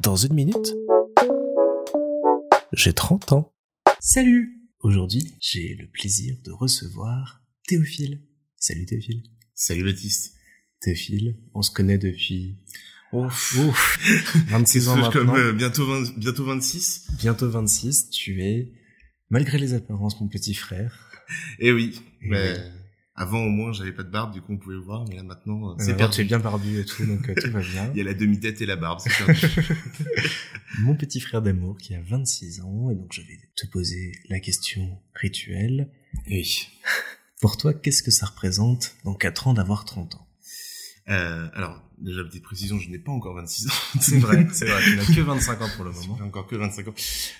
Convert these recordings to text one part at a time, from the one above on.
Dans une minute, j'ai 30 ans. Salut Aujourd'hui, j'ai le plaisir de recevoir Théophile. Salut Théophile. Salut Baptiste. Théophile, on se connaît depuis... Ouf. 26 ans maintenant. Comme, euh, bientôt, 20 bientôt 26. Bientôt 26, tu es, malgré les apparences, mon petit frère. Eh oui, Et mais oui. Avant au moins j'avais pas de barbe, du coup on pouvait le voir, mais là maintenant euh, c'est perdu. tu es bien barbu et tout, donc euh, tout va bien. Il y a la demi-tête et la barbe, c'est perdu. Mon petit frère d'amour qui a 26 ans, et donc je vais te poser la question rituelle. oui. Pour toi, qu'est-ce que ça représente dans 4 ans d'avoir 30 ans? Euh, alors, déjà petite précision, je n'ai pas encore 26 ans. C'est vrai, c'est vrai, tu n'as que 25 ans pour le moment. Encore que 25 ans.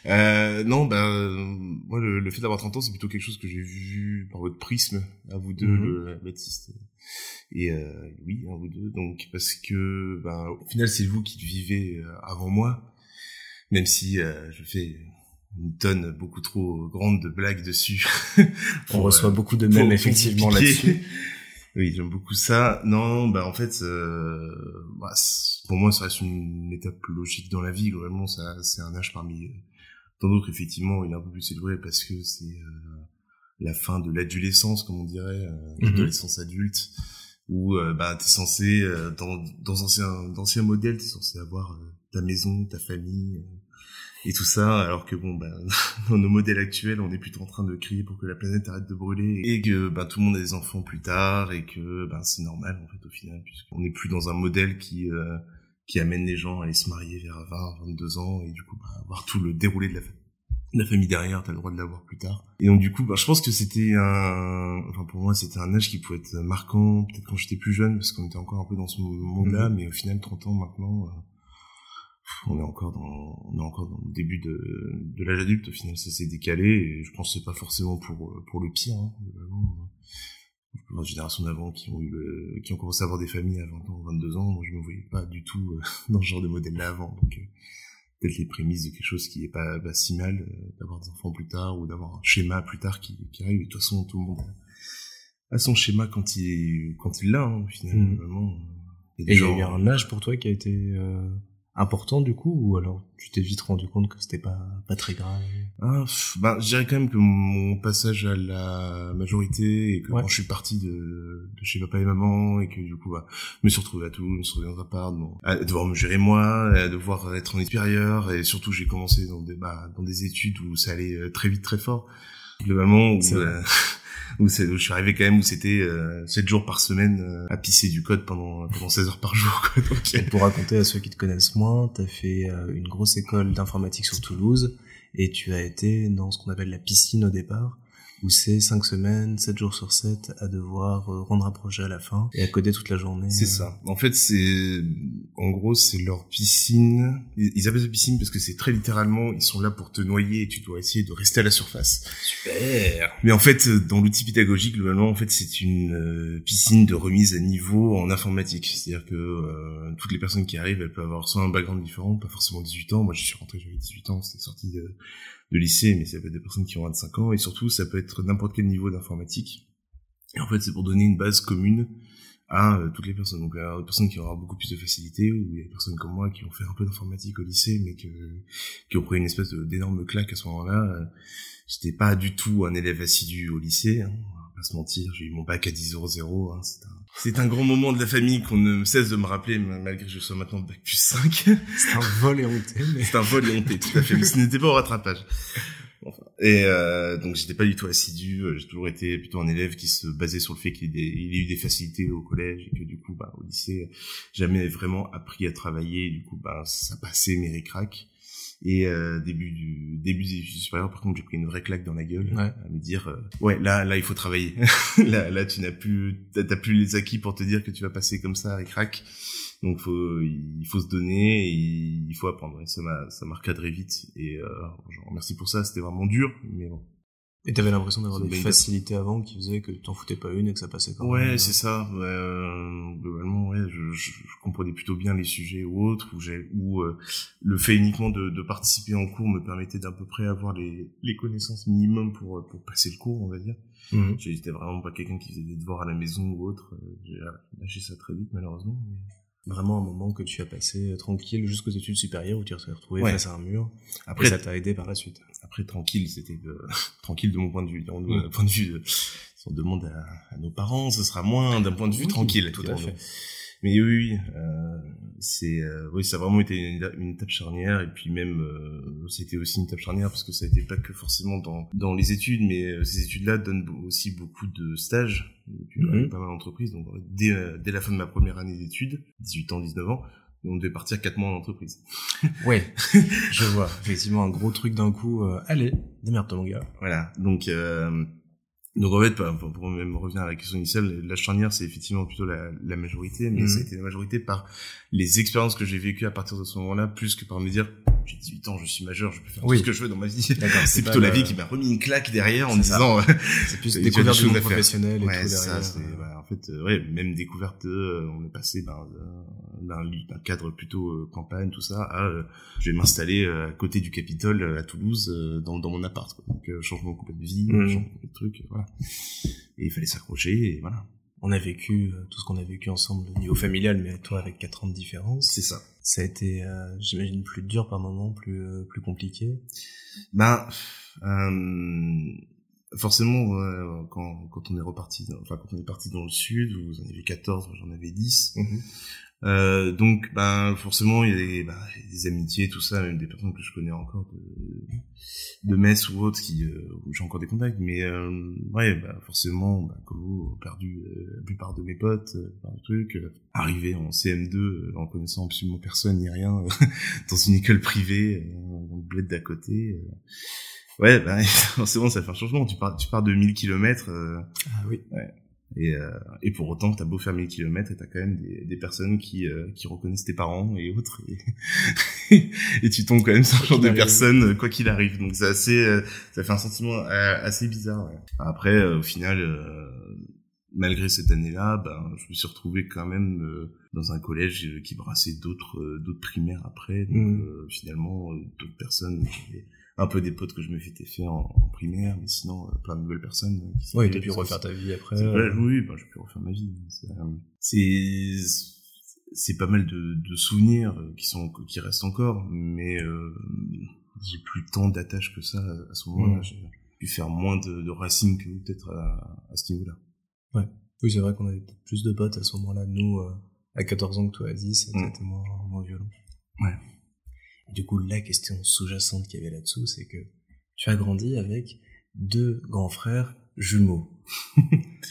Euh, non, euh, moi, le, le fait d'avoir 30 ans, c'est plutôt quelque chose que j'ai vu par votre prisme, à vous deux, Mhm. le- Baptiste. Et euh, oui, à vous deux. Donc, parce que, bah, au final, c'est vous qui vivez euh, avant moi, même si euh, je fais une tonne beaucoup trop grande de blagues dessus. On reçoit euh, beaucoup de mèmes effectivement là-dessus. Oui, j'aime beaucoup ça. Non, bah en fait, euh, bah, pour moi, ça reste une étape logique dans la vie. Globalement, ça, c'est un âge parmi euh, tant d'autres. Effectivement, il est un peu plus célébré parce que c'est euh, la fin de l'adolescence, comme on dirait, euh, Mhm. l'adolescence adulte, où euh, bah t'es censé, euh, dans dans anciens d'anciens modèles, t'es censé avoir ta maison, ta famille. Et tout ça, alors que bon, ben, dans nos modèles actuels, on est plutôt en train de crier pour que la planète arrête de brûler et que ben, tout le monde a des enfants plus tard et que ben, c'est normal en fait au final, puisqu'on n'est plus dans un modèle qui euh, qui amène les gens à aller se marier vers 20, 22 ans et du coup ben, avoir tout le déroulé de la, fa- de la famille derrière, t'as le droit de l'avoir plus tard. Et donc du coup, ben, je pense que c'était un, enfin pour moi c'était un âge qui pouvait être marquant, peut-être quand j'étais plus jeune parce qu'on était encore un peu dans ce monde-là, mais au final 30 ans maintenant. euh, on est encore dans on est encore dans le début de, de l'âge adulte. Au final ça s'est décalé et je pense que c'est pas forcément pour pour le pire hein, globalement. la génération d'avant qui ont eu le, qui ont commencé à avoir des familles à 20 ans 22 ans. Moi je me voyais pas du tout euh, dans ce genre de modèle là avant. Donc euh, peut-être les prémices de quelque chose qui est pas, pas si mal euh, d'avoir des enfants plus tard ou d'avoir un schéma plus tard qui, qui arrive. Et de toute façon tout le monde a son schéma quand il quand il l'a hein, au final Mhm. vraiment euh, Et il y a eu un âge pour toi qui a été euh, important du coup, ou alors tu t'es vite rendu compte que c'était pas, pas très grave? Ah, pff, bah, je dirais quand même que mon passage à la majorité et que Ouais. quand je suis parti de, de chez papa et maman et que du coup, bah, je me suis retrouvé à je me suis retrouvé dans un appart, bon, à devoir me gérer moi, à devoir être en supérieur et surtout j'ai commencé dans des, bah, dans des études où ça allait euh, très vite, très fort. Globalement, où, euh, où, où je suis arrivé quand même où c'était euh, 7 jours par semaine euh, à pisser du code pendant, pendant 16 heures par jour, quoi. Donc, pour raconter à ceux qui te connaissent moins, t'as fait euh, une grosse école d'informatique sur Toulouse, et tu as été dans ce qu'on appelle la piscine au départ, où c'est 5 semaines, 7 jours sur 7, à devoir euh, rendre un projet à la fin, et à coder toute la journée. C'est ça. En fait, c'est, en gros, c'est leur piscine. Ils appellent ça piscine parce que c'est très littéralement, ils sont là pour te noyer et tu dois essayer de rester à la surface. Super Mais en fait, euh, dans l'outil pédagogique, globalement, en fait, c'est une euh, piscine de remise à niveau en informatique. C'est-à-dire que euh, toutes les personnes qui arrivent, elles peuvent avoir soit un background différent, pas forcément 18 ans. Moi, je suis rentré, j'avais 18 ans, c'était sorti de, de lycée, mais ça peut être des personnes qui ont 25 ans, et surtout, ça peut être n'importe quel niveau d'informatique. Et en fait, c'est pour donner une base commune à euh, toutes les personnes. Donc, il y a des personnes qui avoir beaucoup plus de facilité, ou il y a des personnes comme moi qui ont fait un peu d'informatique au lycée, mais que, qui ont pris une espèce d'énorme claque à ce moment-là. Euh, J'étais pas du tout un élève assidu au lycée, hein, on va pas se mentir, j'ai eu mon bac à 10,00, hein, un... C'est un grand moment de la famille qu'on ne cesse de me rappeler, malgré que je sois maintenant bac plus 5. C'est un vol et honté, mais... C'est un vol et honté, tout à fait. Mais ce n'était pas au rattrapage. Enfin, et euh, donc j'étais pas du tout assidu. euh, J'ai toujours été plutôt un élève qui se basait sur le fait qu'il ait, eu des facilités au collège et que du coup, bah, au lycée, jamais vraiment appris à travailler. Et du coup, bah, ça passait mes ric-rac. Et euh, début du début des études supérieures, par contre, j'ai pris une vraie claque dans la gueule Ouais. à me dire, euh, ouais, là, là, il faut travailler. là, là, tu n'as plus, t'as plus les acquis pour te dire que tu vas passer comme ça, ric-rac. Donc faut, il faut se donner, et il faut apprendre. Et ça m'a, ça m'a recadré vite. Et euh, je remercie pour ça. C'était vraiment dur, mais bon. Et t'avais l'impression d'avoir des facilités avant qui faisaient que t'en foutais pas une et que ça passait quand même. Ouais, c'est ça. Ouais, euh, globalement, ouais, je, je, je comprenais plutôt bien les sujets ou autres, où j'ai, où euh, le fait uniquement de, de participer en cours me permettait d'à peu près avoir les, les connaissances minimum pour pour passer le cours, on va dire. Mhm. J'étais vraiment pas quelqu'un qui faisait des devoirs à la maison ou autre. euh, J'ai lâché ça très vite, malheureusement. mais- vraiment un moment que tu as passé euh, tranquille jusqu'aux études supérieures où tu t'es retrouvé face à un mur. Après, ça t'a aidé par la suite. Après, tranquille, c'était tranquille de mon point de vue. D'un mm. point de vue, si on demande à, nos parents, ce sera moins d'un point de vue tranquille. Tout à fait. Mais oui, euh, c'est euh, oui, ça a vraiment été une, une, étape charnière et puis même euh, c'était aussi une étape charnière parce que ça a été pas que forcément dans dans les études, mais euh, ces études-là donnent aussi beaucoup de stages. Et mm-hmm. pas mal d'entreprises. Donc dès dès la fin de ma première année d'études, 18 ans, 19 ans, on devait partir quatre mois en entreprise. ouais, je vois. Effectivement, un gros truc d'un coup. allez, démerde-toi mon gars. Voilà. Donc euh, donc en fait, pour même revenir à la question initiale, la charnière c'est effectivement plutôt la, la majorité, mais mhm. la majorité par les expériences que j'ai vécues à partir de ce moment-là, plus que par me dire j'ai 18 ans, je suis majeur, je peux faire tout ce que je veux dans ma vie. C'est plutôt la vie qui m'a remis une claque derrière en disant c'est plus découverte du monde professionnel et tout derrière. Ça, en fait, euh, ouais, même découverte, euh, on est passé d'un d'un cadre plutôt euh, campagne, tout ça, à je vais m'installer à côté du Capitole à Toulouse dans, dans mon appart. Quoi. Donc changement complet de vie, mmh. changement de truc, voilà. Et il fallait s'accrocher, et voilà on a vécu tout ce qu'on a vécu ensemble au niveau familial, mais toi avec quatre ans de différence. C'est ça. Ça a été, euh, j'imagine, plus dur par moment, plus plus compliqué. Ben, euh, forcément, quand, quand on est reparti, enfin quand on est parti dans le sud, vous en avez 14, j'en avais 10. Mhm. Euh, donc, ben forcément, il y, a des, ben, des amitiés, tout ça, même des personnes que je connais encore de, de Metz ou autres, qui, euh, où j'ai encore des contacts. Mais euh, ouais, ben, forcément, ben, comme vous, perdu euh, la plupart de mes potes, par le truc, arrivé en CM2, en connaissant absolument personne ni rien, dans une école privée, dans le bled d'à côté. Ouais, bah, forcément, ça fait un changement. Tu pars, tu pars de 1000 kilomètres. Euh, ah oui. Ouais. Et, euh, et pour autant, t'as beau faire 1000 kilomètres et t'as quand même des, des personnes qui, euh, qui reconnaissent tes parents et autres. Et, et tu tombes quand même sur ce genre de personnes, euh, quoi qu'il arrive. Donc c'est assez, euh, ça fait un sentiment assez bizarre. Ouais. Après, au final, malgré cette année-là, ben, je me suis retrouvé quand même dans un collège qui brassait d'autres, d'autres primaires après. Donc mmh. finalement, d'autres personnes un peu des potes que je me fêtais faire en, primaire, mais sinon euh, plein de nouvelles personnes. Euh, qui ouais, t'as pu refaire ta vie après. Euh... Oui, bah, j'ai pu refaire ma vie. C'est c'est pas mal de, de, souvenirs euh, qui sont qui restent encore, mais euh, j'ai plus tant d'attache que ça à ce moment-là. J'ai pu faire moins de, de racines que peut-être à, à, ce niveau-là. Ouais. Oui, c'est vrai qu'on avait plus de potes à ce moment-là. Nous, à 14 ans que toi à 10, c'était mm. moins, moins violent. Ouais. Du coup, la question sous-jacente qu'il y avait là-dessous, c'est que tu as grandi avec deux grands frères jumeaux.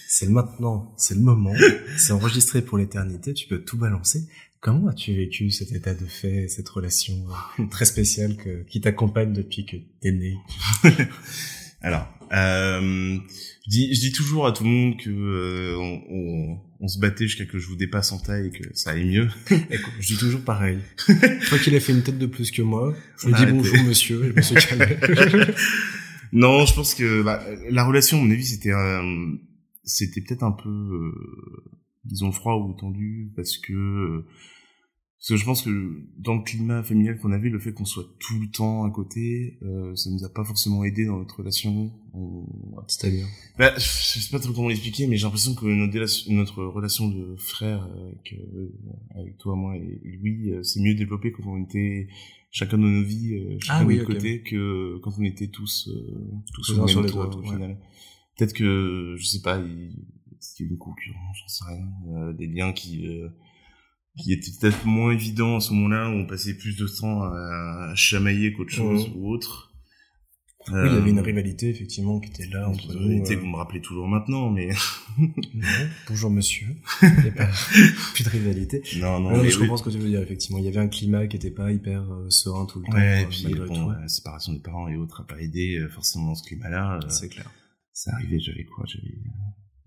c'est maintenant, c'est le moment, c'est enregistré pour l'éternité, tu peux tout balancer. Comment as-tu vécu cet état de fait, cette relation très spéciale qui t'accompagne depuis que t'es né? Alors, euh, je, dis, je dis toujours à tout le monde que euh, on, on, on, se battait jusqu'à que je vous dépasse en taille et que ça aille mieux. Écoute, je dis toujours pareil. Toi qu'il a fait une tête de plus que moi, je lui dis bonjour monsieur, je me suis calmé. non, je pense que bah, la relation, à mon avis, c'était c'était peut-être un peu, euh, disons, froid ou tendu parce que euh, parce que je pense que dans le climat familial qu'on avait, le fait qu'on soit tout le temps à côté, euh, ça nous a pas forcément aidé dans notre relation. On... C'est-à-dire bah, Je sais pas trop comment l'expliquer, mais j'ai l'impression que notre, notre relation de frère avec, euh, avec toi, moi et, Louis, euh, c'est mieux développé quand on était chacun de nos vies, euh, chacun ah, de notre côté, que quand on était tous, tous sur, sur les toit, au final. Peut-être que, je sais pas, il, y a une concurrence, j'en sais rien, des liens qui qui était peut-être moins évident à ce moment-là, où on passait plus de temps à, chamailler qu'autre chose ou autre. Oui, il y avait une euh, rivalité effectivement qui était là entre nous. Rivalité euh... vous me rappelez toujours maintenant, mais non. Bonjour monsieur. Il n'y a pas plus de rivalité. Non, non. mais je comprends ce que tu veux dire. Effectivement, il y avait un climat qui n'était pas hyper euh, serein tout le temps. Ouais, et puis bon, la séparation des parents et autres a pas aidé forcément dans ce climat-là. C'est clair. Ça arrivait, j'avais quoi J'avais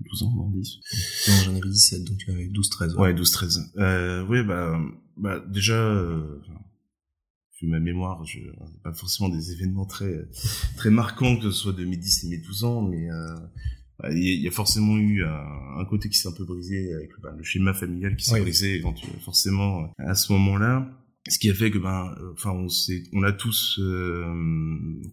12 ans, non, 10. Non, j'en avais 17, donc tu avais 12, 13. Ouais, 12, 13. Euh, oui, bah, bah, déjà, euh, vu ma mémoire, je, pas forcément des événements très, très marquants, que ce soit de mes 10 et mes 12 ans, mais, euh, bah, il y, a forcément eu un, un côté qui s'est un peu brisé avec bah, le schéma familial qui s'est brisé forcément à ce moment-là. Ce qui a fait que ben euh, enfin on s'est on a tous euh,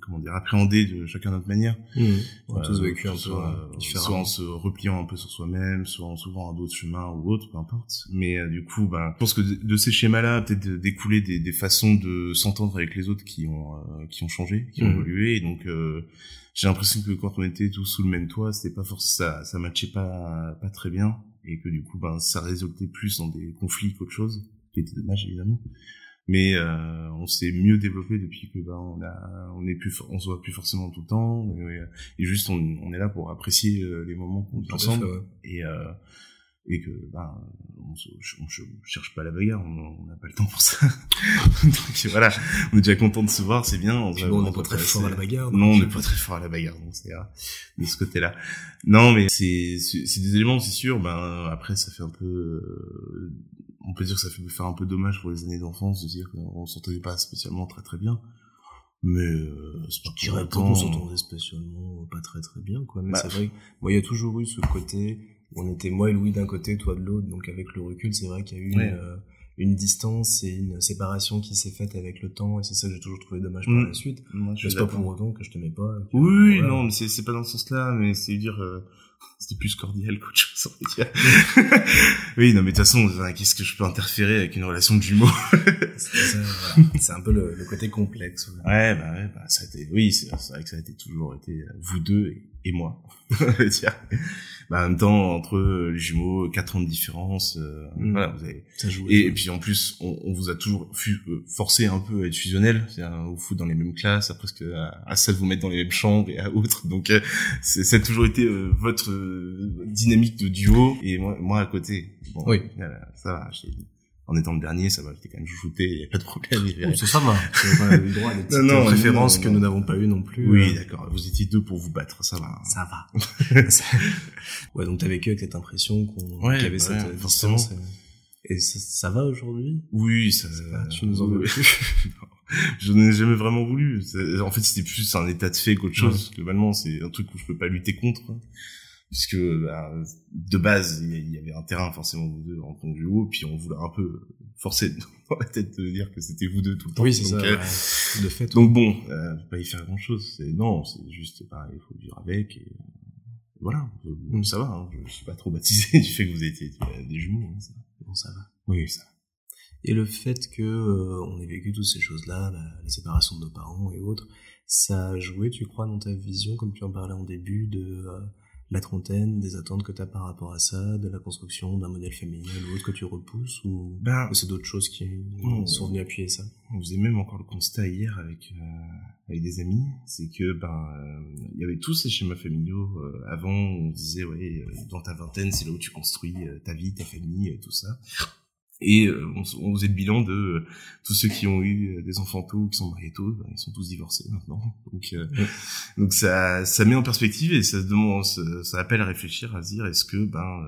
comment dire appréhendé de chacun notre manière. Mmh. on a tous vécu un peu soit, soit en se repliant un peu sur soi-même soit en s'ouvrant à d'autres chemins ou autres peu importe. Mais du coup ben je pense que de, ces schémas là peut-être découler des, des façons de s'entendre avec les autres qui ont qui ont changé qui ont mmh. évolué. Et donc j'ai l'impression que quand on était tous sous le même toit c'était pas forcément ça ça matchait pas pas très bien. Et que du coup ben ça résultait plus dans des conflits qu'autre chose qui était dommage évidemment mais euh, on s'est mieux développé depuis que ben on a on est plus on se voit plus forcément tout le temps. Et, et juste on, on, est là pour apprécier euh, les moments qu'on est ensemble. et euh, et que ben on, on, cherche pas la bagarre. On n'a pas le temps pour ça. Donc voilà. On est déjà content de se voir c'est bien. On, n'est pas très fort à la bagarre non on n'est pas très fort à la bagarre donc c'est de ce côté là non mais c'est c'est des éléments c'est sûr. Ben après ça fait un peu euh, on peut dire que ça fait faire un peu dommage pour les années d'enfance de dire qu'on s'entendait pas spécialement très très bien. Mais euh, c'est pas je dirais pas qu'on s'entendait spécialement pas très très bien quoi. Mais bah, c'est vrai, moi il y a toujours eu ce côté où on était moi et Louis d'un côté, toi de l'autre. Donc avec le recul, c'est vrai qu'il y a eu une, euh, une distance et une séparation qui s'est faite avec le temps et c'est ça que j'ai toujours trouvé dommage par mm. la suite. C'est pas pour autant que je t'aimais pas. oui, non, mais c'est pas dans ce sens-là, mais c'est dire. Euh, c'était plus cordial qu'autre chose, oui, non, mais de toute façon, qu'est-ce que je peux interférer avec une relation de jumeaux C'est un peu le, le, côté complexe. Ouais, bah ouais, bah ça a été, oui, c'est vrai que ça a été toujours été euh, vous deux et, et moi, dire. Bah, en même temps, entre les jumeaux, quatre ans de différence, euh, mm. voilà, vous avez. Ça joue, et, et, puis en plus, on, on vous a toujours euh, forcé un peu à être fusionnel, c'est-à-dire vous fout dans les mêmes classes, à presque à, à, ça de vous mettre dans les mêmes chambres et à autres. Donc, euh, ça a toujours été votre dynamique de duo et moi, moi à côté. Bon, oui. ça va en étant le dernier, ça va, j'étais quand même chouchouté, il n'y a pas de problème. Oui, c'est ça va. Avez le droit à des petites non, références que nous n'avons pas eu non plus. Oui, euh. d'accord. Vous étiez deux pour vous battre, ça va. Ça va. ouais, donc t'as vécu avec cette impression qu'on ouais, qu'il y avait cette forcément. Et ça, ça va aujourd'hui? Oui, ça. Va. Tu nous en veux plus Je n'ai jamais vraiment voulu. En fait, c'était plus un état de fait qu'autre chose. Globalement, c'est un truc où je peux pas lutter contre puisque bah, de base il y avait un terrain forcément vous deux en tant que duo puis on voulait un peu forcer dans la tête de dire que c'était vous deux tout le temps. Oui c'est ça euh, de fait donc bon euh, pas y faire grand chose c'est non c'est juste pareil il faut vivre avec et voilà. Mm. ça va hein, je suis pas trop baptisé du fait que vous étiez des jumeaux hein, ça. bon ça va. Oui ça va. Et le fait que euh, on ait vécu toutes ces choses là la, séparation de nos parents et autres ça a joué tu crois dans ta vision comme tu en parlais en début de la trentaine, des attentes que tu as par rapport à ça, de la construction d'un modèle familial ou autre que tu repousses ou, ben, c'est d'autres choses qui sont venues appuyer ça? On faisait même encore le constat hier avec euh, avec des amis, c'est que ben euh, il y avait tous ces schémas familiaux euh, avant on disait ouais dans ta vingtaine c'est là où tu construis ta vie, ta famille, tout ça. Et euh, on, on, faisait le bilan de euh, tous ceux qui ont eu euh, des enfants tôt, qui sont mariés tôt, ben, ils sont tous divorcés maintenant. Donc, donc ça, ça met en perspective et ça demande, ça, appelle à réfléchir, à se dire est-ce que ben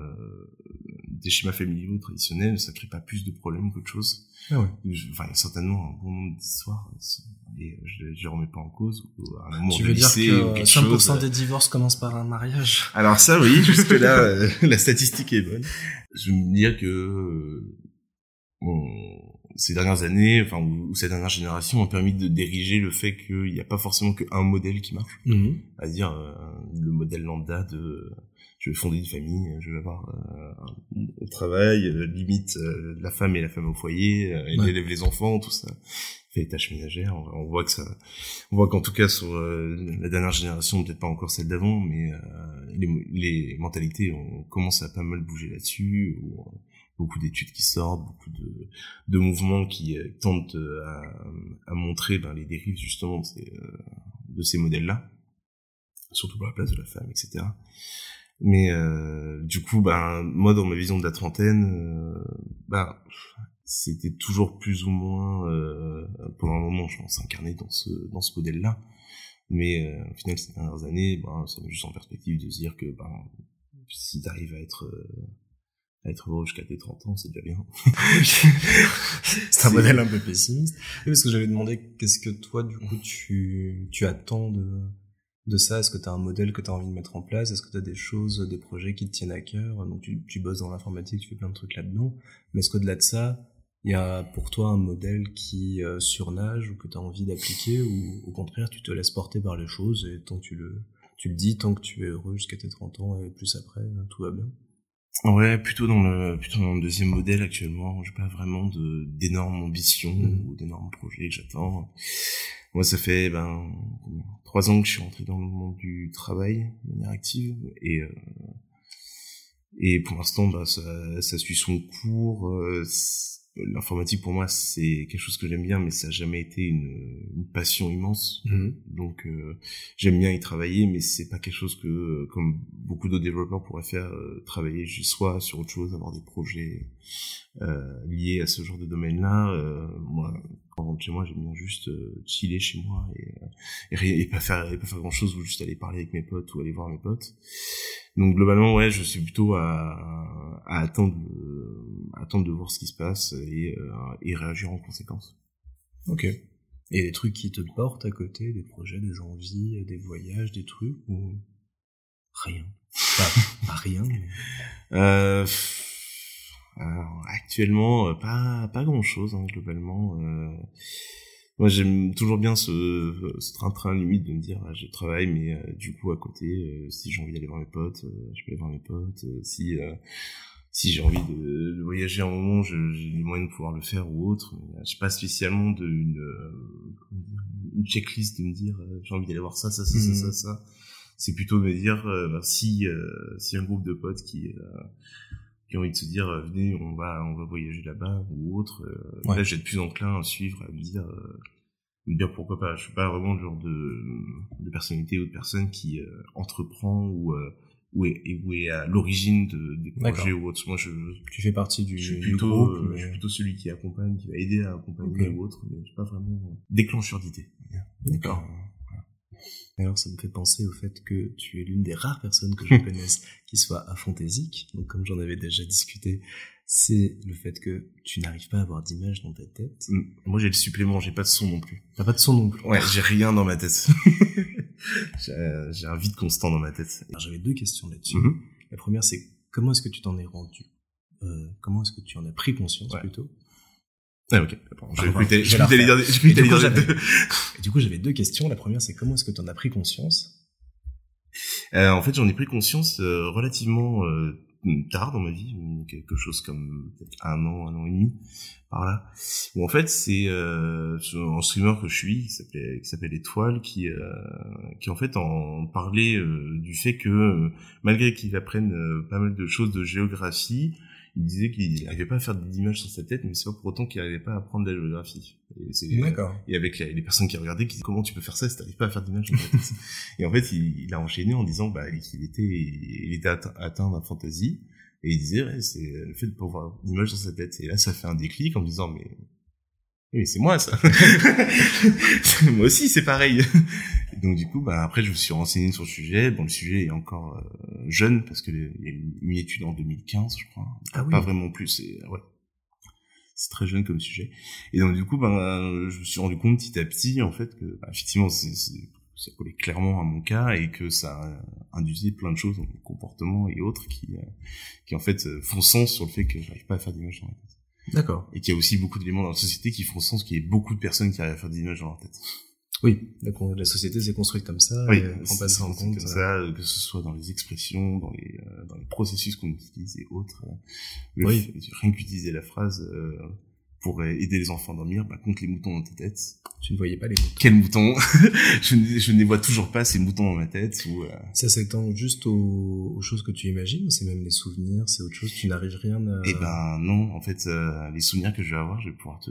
des schémas familiaux traditionnels, ça crée pas plus de problèmes qu'autre chose? Ah ouais. enfin, il y a certainement un bon nombre d'histoires et je, je remets pas en cause. Un moment tu veux dire que 5% des divorces commencent par un mariage? Alors ça, oui, jusque là, la statistique est bonne. Je veux me dire que ces dernières années, enfin, ou, ces dernières générations ont permis de diriger le fait qu'il n'y a pas forcément qu'un modèle qui marche. Mhm. À dire euh, le modèle lambda de je vais fonder une famille, je vais avoir euh, un, travail, euh, limite la femme et la femme au foyer, elle élève les enfants, tout ça, fait les tâches ménagères. On, voit que ça, on voit qu'en tout cas sur la dernière génération, peut-être pas encore celle d'avant, mais les, les, mentalités on commence à pas mal bouger là-dessus. Ou, beaucoup d'études qui sortent, beaucoup de, de mouvements qui euh, tentent euh, à, à montrer ben, les dérives justement de ces, euh, de ces modèles-là, surtout pour la place de la femme, etc. Mais euh, du coup, ben moi dans ma vision de la trentaine, ben c'était toujours plus ou moins pendant un moment, je pense, incarné dans ce dans ce modèle-là. Mais au final, ces dernières années, ben, ça met juste en perspective de se dire que ben si t'arrives à être être heureux jusqu'à tes 30 ans, c'est déjà bien. c'est un modèle un peu pessimiste. Oui, parce que j'avais demandé qu'est-ce que toi, du coup, tu, tu attends de, de ça? Est-ce que tu as un modèle que tu as envie de mettre en place? Est-ce que tu as des choses, des projets qui te tiennent à cœur? Donc tu, tu bosses dans l'informatique, tu fais plein de trucs là-dedans. Mais est-ce qu'au-delà de ça, il y a pour toi un modèle qui euh, surnage ou que tu as envie d'appliquer? Ou au contraire tu te laisses porter par les choses et tant que tu le, tu le dis, tant que tu es heureux jusqu'à tes 30 ans et plus après, tout va bien? Ouais, plutôt dans le plutôt dans le deuxième modèle actuellement. J'ai pas vraiment de d'énormes ambitions mmh. ou d'énormes projets que j'attends. Moi, ça fait ben trois ans que je suis rentré dans le monde du travail de manière active et euh, et pour l'instant, bah, ça, ça suit son cours. Euh, l'informatique pour moi c'est quelque chose que j'aime bien mais ça a jamais été une, une passion immense mhm. donc euh, j'aime bien y travailler mais c'est pas quelque chose que euh, comme beaucoup d'autres développeurs pourraient faire euh, travailler soit sur autre chose avoir des projets euh, liés à ce genre de domaine là moi quand je rentre chez moi j'aime bien juste chiller chez moi et, et, pas faire et pas faire grand chose ou juste aller parler avec mes potes ou aller voir mes potes donc globalement, ouais, je suis plutôt à, à attendre, à attendre de voir ce qui se passe et, euh, et réagir en conséquence. Ok. Et des trucs qui te portent à côté, des projets, des envies, des voyages, des trucs ou rien? Pas, rien. Euh, alors, actuellement, pas pas grand chose hein, globalement. Euh, moi j'aime toujours bien ce, ce train-train limite de me dire ah, je travaille mais euh, du coup à côté euh, si j'ai envie d'aller voir mes potes euh, je peux aller voir mes potes si si j'ai envie de, de, voyager un moment j'ai les moyens de pouvoir le faire ou autre mais j'ai pas spécialement de une, une checklist de me dire j'ai envie d'aller voir ça ça ça ça ça, mmh. ça. c'est plutôt me dire bah, si si un groupe de potes qui qui ont envie de se dire euh, venez on va on va voyager là-bas ou autre euh, là j'ai de plus enclin à suivre à me dire euh, me dire pourquoi pas. Je suis pas vraiment le genre de de personnalité ou de personne qui euh, entreprend ou ou est, ou est à l'origine de, des projets ou autre. Moi je tu fais partie du, je suis plutôt groupe, je suis plutôt celui qui accompagne qui va aider à accompagner ou autre mais je suis pas vraiment déclencheur d'idées. D'accord alors, ça me fait penser au fait que tu es l'une des rares personnes que je connaisse qui soit aphantasique. Donc, comme j'en avais déjà discuté, c'est le fait que tu n'arrives pas à avoir d'image dans ta tête. Mm. Moi, j'ai le supplément, j'ai pas de son non plus. T'as pas de son non plus. Ouais, j'ai rien dans ma tête. j'ai un vide constant dans ma tête. J'avais deux questions là-dessus. Mm-hmm. La première, c'est comment est-ce que tu t'en es rendu? Euh, Comment est-ce que tu en as pris conscience plutôt? Ah, ok. Du coup, j'avais deux questions. La première, c'est comment est-ce que tu en as pris conscience? Euh, En fait, j'en ai pris conscience euh, relativement euh, tard dans ma vie, quelque chose comme peut-être un an, un an et demi, par là. Où en fait, c'est euh, un streamer que je suis, qui s'appelle qui s'appelle Étoile, qui euh, qui en fait en parlait euh, du fait que malgré qu'il apprenne pas mal de choses de géographie, il disait qu'il n'arrivait pas à faire d'images sur sa tête, mais c'est pas pour autant qu'il n'arrivait pas à apprendre de la géographie. Et D'accord. Et avec les, personnes qui regardaient, qui disaient comment tu peux faire ça si t'arrives pas à faire d'images sur ta tête? et en fait, il, a enchaîné en disant bah, qu'il était, il était atteint, d'un fantaisie, et il disait ouais, c'est le fait de pouvoir avoir une image sur sa tête. Et là, ça fait un déclic en me disant mais oui, c'est moi ça. moi aussi, c'est pareil. donc du coup, bah après, je me suis renseigné sur le sujet. Bon, le sujet est encore euh, jeune parce que il y a une étude en 2015, je crois. Ah Pas vraiment plus. C'est ouais, c'est très jeune comme sujet. Et donc du coup, bah, je me suis rendu compte petit à petit, en fait, que bah, effectivement, c'est, ça collait clairement à mon cas et que ça induisait plein de choses dans mon comportement et autres qui, euh, qui en fait font sens sur le fait que j'arrive pas à faire d'image dans la tête. D'accord. Et qu'il y a aussi beaucoup d'éléments dans la société qui font sens qu'il y ait beaucoup de personnes qui arrivent à faire des images dans leur tête. Oui, la société s'est construite comme ça. Oui, on passe en compte. Comme ça, euh, que ce soit dans les expressions, dans les, euh, dans les processus qu'on utilise et autres. oui. rien qu'utiliser la phrase euh, pour aider les enfants à dormir, bah, compte les moutons dans ta tête. Tu ne voyais pas les moutons. Quels moutons je, ne, je ne les vois toujours pas ces moutons dans ma tête. Ou, euh... Ça s'étend juste aux, aux, choses que tu imagines c'est même les souvenirs, c'est autre chose Tu n'arrives rien à... Eh ben non, en fait, euh, les souvenirs que je vais avoir, je vais pouvoir te...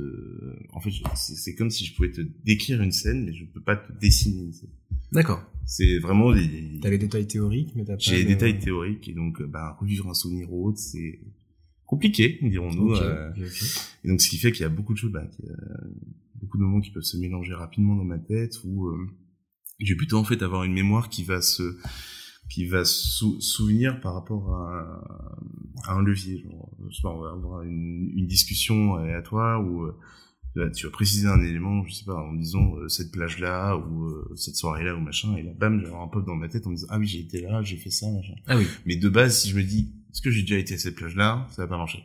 En fait, c'est comme si je pouvais te décrire une scène, mais je peux pas te dessiner une scène. D'accord. C'est vraiment les... T'as les détails théoriques, mais t'as pas... J'ai les détails théoriques, et donc, bah, revivre un souvenir ou autre, c'est compliqué, dirons-nous. Euh, et donc, ce qui fait qu'il y a beaucoup de choses, bah, beaucoup de moments qui peuvent se mélanger rapidement dans ma tête, où euh, je vais plutôt en fait avoir une mémoire qui va se qui va se souvenir par rapport à, à un levier. Genre, je sais pas, on va avoir une, une discussion aléatoire où euh, tu vas préciser un élément, je sais pas, en disant euh, cette plage là ou cette soirée là ou machin, et là bam, j'ai un pop dans ma tête en me disant ah oui j'ai été là, j'ai fait ça, machin. Ah oui. Mais de base, si je me dis est-ce que j'ai déjà été à cette plage là, ça va pas marcher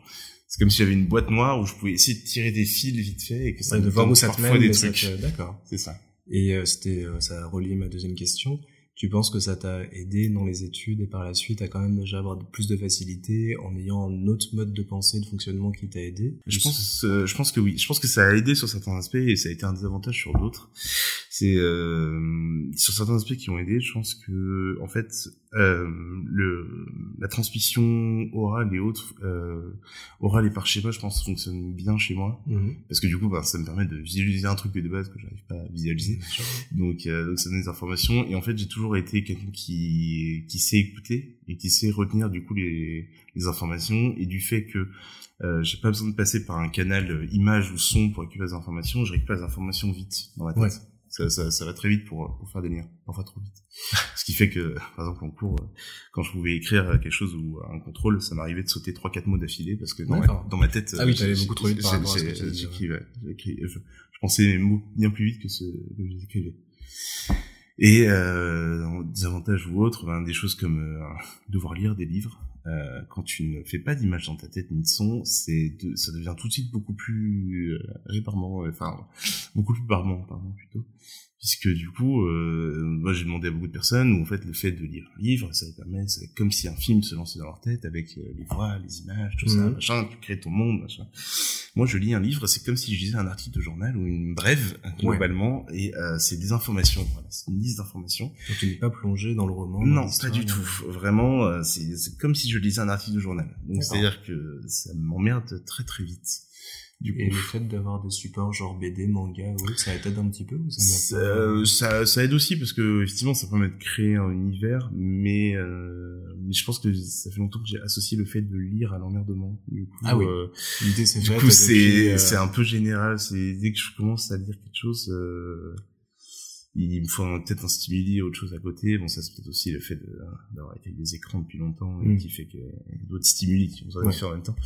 c'est comme si j'avais une boîte noire où je pouvais essayer de tirer des fils vite fait et que ça Ouais, me de voir où ça te mène, des trucs. D'accord. C'est ça. Et euh, c'était, euh, ça relie ma deuxième question. Tu penses que ça t'a aidé dans les études et par la suite à quand même déjà avoir plus de facilité en ayant un autre mode de pensée, de fonctionnement qui t'a aidé? Je pense, euh, je pense que oui. Je pense que ça a aidé sur certains aspects et ça a été un désavantage sur d'autres. C'est euh, sur certains aspects qui ont aidé. Je pense que en fait, euh, le la transmission orale et autres, euh, orale et par schéma, je pense, fonctionne bien chez moi Mhm. parce que du coup, bah, ça me permet de visualiser un truc de base que j'arrive pas à visualiser. Donc, euh, donc ça donne des informations. Et en fait, j'ai toujours été quelqu'un qui qui sait écouter et qui sait retenir du coup les, les informations. Et du fait que euh, j'ai pas besoin de passer par un canal euh, image ou son pour récupérer les informations, je récupère les informations vite dans ma tête. Ouais. Ça, ça, ça va très vite pour, pour faire des liens, parfois trop vite. Ce qui fait que, par exemple, en cours, quand je pouvais écrire quelque chose ou un contrôle, ça m'arrivait de sauter trois quatre mots d'affilée parce que dans, ma, dans ma tête, Ah oui, j'ai- beaucoup trop vite par rapport à ce que j'écris- je pensais mes mots bien plus vite que ce que j'écrivais. Et euh, des avantages ou autres, ben, des choses comme euh, devoir lire des livres. Euh, quand tu ne fais pas d'image dans ta tête ni de son, c'est de, ça devient tout de suite beaucoup plus euh, euh, enfin beaucoup plus parement, pardon plutôt, puisque du coup, euh, moi j'ai demandé à beaucoup de personnes où en fait le fait de lire un livre, ça les permet, c'est comme si un film se lançait dans leur tête avec euh, les voix, les images, tout ça, Mhm. machin, tu crées ton monde, machin. Moi je lis un livre, c'est comme si je lisais un article de journal ou une brève globalement, et euh, c'est des informations, voilà, c'est une liste d'informations. Donc tu n'es pas plongé dans le roman Non, pas du tout. Vraiment, euh, c'est comme si je lisais un article de journal. Donc c'est-à-dire que ça m'emmerde très très vite. Du Et coup, le fait d'avoir des supports genre BD, manga, ça t'aide un petit peu ou ça ça, euh, ça, ça aide aussi parce que effectivement, ça permet de créer un univers, mais euh, mais je pense que ça fait longtemps que j'ai associé le fait de lire à l'emmerdement. Du coup, Ah oui. euh, L'idée c'est du faite coup, et c'est euh, c'est un peu général. C'est dès que je commence à lire quelque chose. Il me faut peut-être un stimuli, autre chose à côté. Bon, ça c'est peut-être aussi le fait de- d'avoir été avec des écrans depuis longtemps et Mm. qui fait que d'autres stimuli qui vont Ouais. faire en même temps.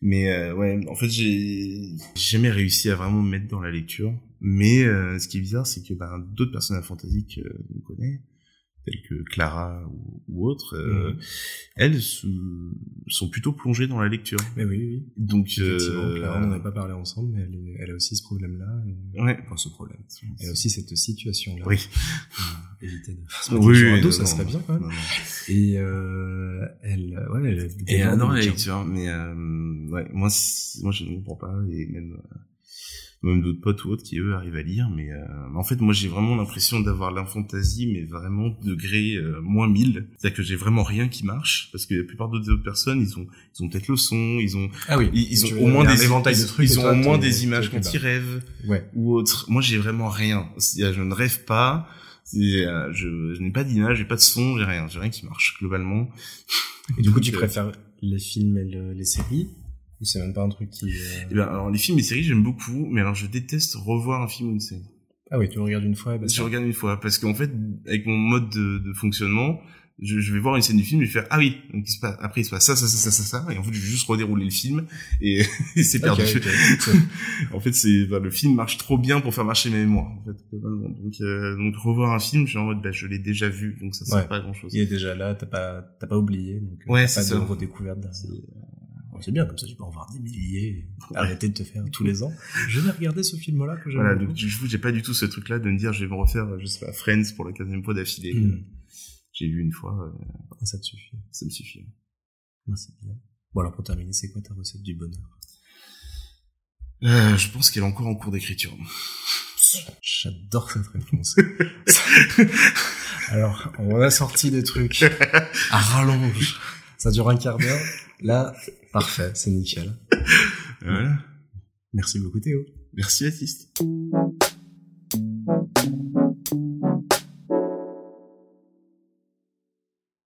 Mais euh, ouais, en fait, j'ai jamais réussi à vraiment me mettre dans la lecture. Mais euh, ce qui est bizarre, c'est que ben, d'autres personnes à fantasy que on connaît, telles que Clara ou, ou autres, euh, Mhm. elles se- sont plutôt plongées dans la lecture. Mais oui, oui. Donc, euh, Clara, on n'en a pas parlé ensemble, mais elle, est- elle a aussi ce problème-là. Ouais. Enfin, ce problème. Elle a aussi cette situation-là. Oui. Euh, éviter de se mettre Oui, dos, non, ça serait bien quand même. non, non. Et euh, elle, euh, ouais, elle a Et adore la lecture. mais euh, ouais, moi, moi je ne comprends pas, et même euh, même d'autres potes ou autres qui eux arrivent à lire, mais euh, en fait moi j'ai vraiment l'impression d'avoir l'infantasie, mais vraiment degré euh, moins 1000, c'est-à-dire que j'ai vraiment rien qui marche, parce que la plupart d'autres personnes ils ont ils ont peut-être le son, ils ont Ah oui. ils, ont au moins des un éventail ils, de trucs. ils ont toi, au moins des images quand ils rêvent Ouais. ou autre. Moi j'ai vraiment rien, C'est-à-dire, je ne rêve pas. Euh, je, je n'ai pas d'image, j'ai pas de son, j'ai rien, j'ai rien qui marche globalement. Et du coup, tu euh, préfères les films et le- les séries Ou c'est même pas un truc qui... euh, Eh ben, alors les films et séries j'aime beaucoup, mais alors je déteste revoir un film ou une série. Ah oui, tu le regardes une fois bah, Je ça- regarde une fois parce qu'en fait, avec mon mode de, de fonctionnement, je, je vais voir une scène du film et faire ah oui, donc il se passe, après il se passe ça, ça, ça, ça, ça, ça, et en fait je vais juste redérouler le film et, et c'est perdu. en fait, c'est bah, le film marche trop bien pour faire marcher ma mémoire. En fait, donc euh, donc revoir un film, je suis en mode bah, je l'ai déjà vu, donc ça sert Ouais. pas à grand chose. Il est déjà là, t'as pas, t'as pas oublié, donc Ouais, c'est pas ça. de redécouverte C'est bien, comme ça tu peux en voir des milliers, et arrêter de te faire tous les ans. Je vais regarder ce film-là que j'aime Voilà, donc j'ai pas du tout ce truc-là de me dire je vais me refaire, je sais pas, Friends pour la quatrième fois d'affilée. Hmm. J'ai vu une fois, euh, Ah, ça te suffit. ça me suffit. Ah, c'est bien. Bon alors pour terminer, c'est quoi ta recette du bonheur? Euh, je pense qu'elle est encore en cours d'écriture. J'adore cette réponse. alors, on a sorti des trucs à rallonge. Ça dure un quart d'heure. Là, parfait, c'est nickel. Voilà. Merci beaucoup Théo. Merci Baptiste.